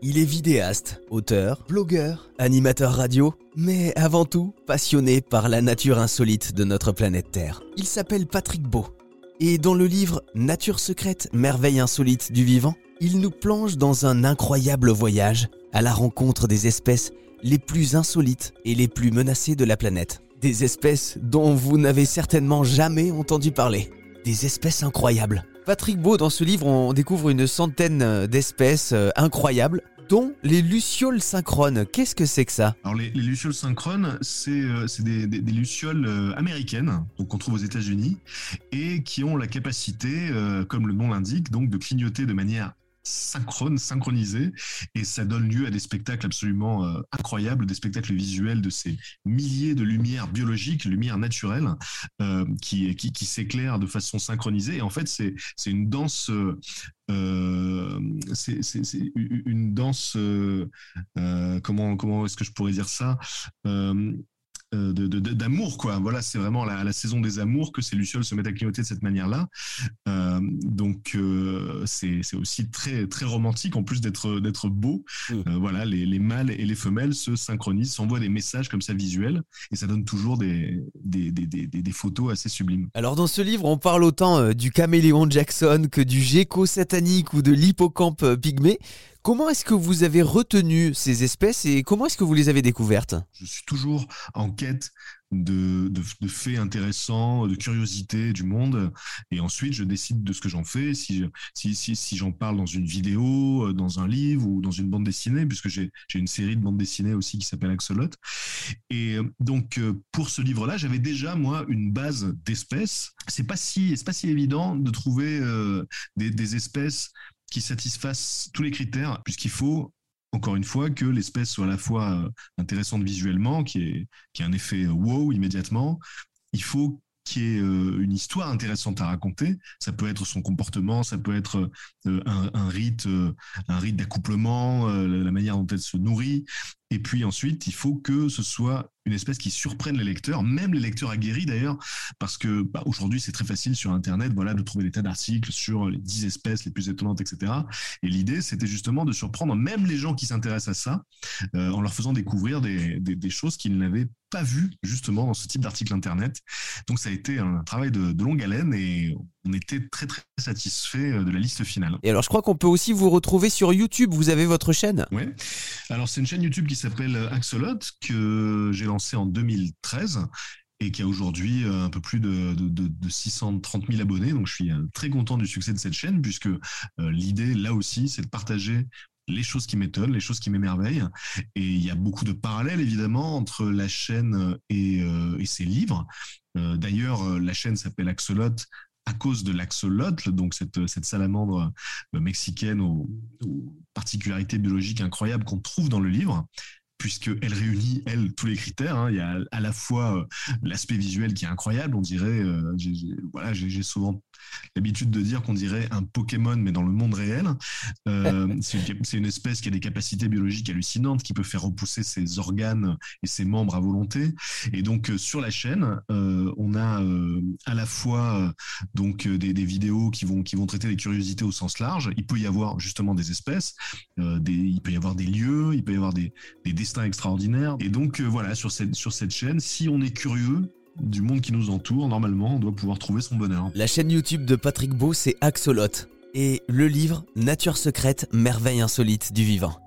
Il est vidéaste, auteur, blogueur, animateur radio, mais avant tout passionné par la nature insolite de notre planète Terre. Il s'appelle Patrick Beau. Et dans le livre Nature secrète, merveille insolite du vivant, il nous plonge dans un incroyable voyage à la rencontre des espèces les plus insolites et les plus menacées de la planète. Des espèces dont vous n'avez certainement jamais entendu parler. Des espèces incroyables. Patrick Beau, dans ce livre, on découvre une centaine euh, d'espèces euh, incroyables, dont les lucioles synchrones. Qu'est-ce que c'est que ça? Alors les, lucioles synchrones, c'est euh, des, lucioles américaines, donc qu'on trouve aux États-Unis, et qui ont la capacité, comme le nom l'indique, donc de clignoter de manière synchrone, synchronisé, et ça donne lieu à des spectacles absolument euh, incroyables, des spectacles visuels de ces milliers de lumières biologiques, lumières naturelles, euh, qui, qui, s'éclairent de façon synchronisée. Et en fait, c'est une danse. Euh, c'est une danse. comment comment est-ce que je pourrais dire ça euh, d'amour quoi. Voilà c'est vraiment la, la, saison des amours que ces lucioles se mettent à clignoter de cette manière là euh, donc euh, c'est aussi très très romantique en plus d'être d'être beau. Mmh. voilà les, les, mâles et les femelles se synchronisent s'envoient des messages comme ça visuels et ça donne toujours des des, des, des, des photos assez sublimes. Alors dans ce livre on parle autant du caméléon Jackson que du gecko satanique ou de l'hippocampe pygmée Comment est-ce que vous avez retenu ces espèces et comment est-ce que vous les avez découvertes? Je suis toujours en quête de, faits intéressants, de curiosité du monde. Et ensuite, je décide de ce que j'en fais, si, si, si, j'en parle dans une vidéo, euh, dans un livre ou dans une bande dessinée, puisque j'ai une série de bandes dessinées aussi qui s'appelle Axolot. Et euh, donc, euh, pour ce livre-là, j'avais déjà, moi, une base d'espèces. C'est pas si, pas si évident de trouver des espèces qui satisfassent tous les critères, puisqu'il faut encore une fois, que l'espèce soit à la fois euh, intéressante visuellement, qui est, qui a un effet euh, wow immédiatement. Il faut qu'il y ait euh, une histoire intéressante à raconter. Ça peut être son comportement, ça peut être un, un rite d'accouplement, la manière dont elle se nourrit. Et puis ensuite, il faut que ce soit une espèce qui surprenne les lecteurs, même les lecteurs aguerris d'ailleurs, parce que bah, aujourd'hui c'est très facile sur Internet, voilà, de trouver des tas d'articles sur les 10 espèces les plus étonnantes, etc. Et l'idée, c'était justement de surprendre même les gens qui s'intéressent à ça, euh, en leur faisant découvrir des, des, choses qu'ils n'avaient pas vues justement dans ce type d'article Internet. Donc ça a été un travail de, de longue haleine et on était très très satisfait euh, de la liste finale. Et alors je crois qu'on peut aussi vous retrouver sur YouTube, vous avez votre chaîne? Oui, alors c'est une chaîne YouTube qui s'appelle Axolot, que j'ai lancée en 2013 et qui a aujourd'hui euh, un peu plus de, 630 000 abonnés. Donc je suis euh, très content du succès de cette chaîne, puisque l'idée, là aussi, c'est de partager les choses qui m'étonnent, les choses qui m'émerveillent. Et il y a beaucoup de parallèles, évidemment, entre la chaîne et ses livres. D'ailleurs, la chaîne s'appelle Axolot à cause de l'axolotl, donc cette, salamandre euh, mexicaine aux, particularités biologiques incroyables qu'on trouve dans le livre puisqu'elle réunit, elle, tous les critères. Hein. Il y a à la fois euh, l'aspect visuel qui est incroyable, on dirait, euh, voilà, j'ai souvent l'habitude de dire qu'on dirait un Pokémon, mais dans le monde réel. Euh, c'est une espèce qui a des capacités biologiques hallucinantes, qui peut faire repousser ses organes et ses membres à volonté. Et donc, sur la chaîne, on a à la fois donc des, vidéos qui vont, qui vont traiter des curiosités au sens large. Il peut y avoir justement des espèces, des, il peut y avoir des lieux, il peut y avoir des, des destins extraordinaires. Et donc, voilà, sur cette, sur cette chaîne, si on est curieux, du monde qui nous entoure, normalement, on doit pouvoir trouver son bonheur. La chaîne YouTube de Patrick Beau, c'est Axolot. Et le livre Nature secrète, merveille insolite du vivant.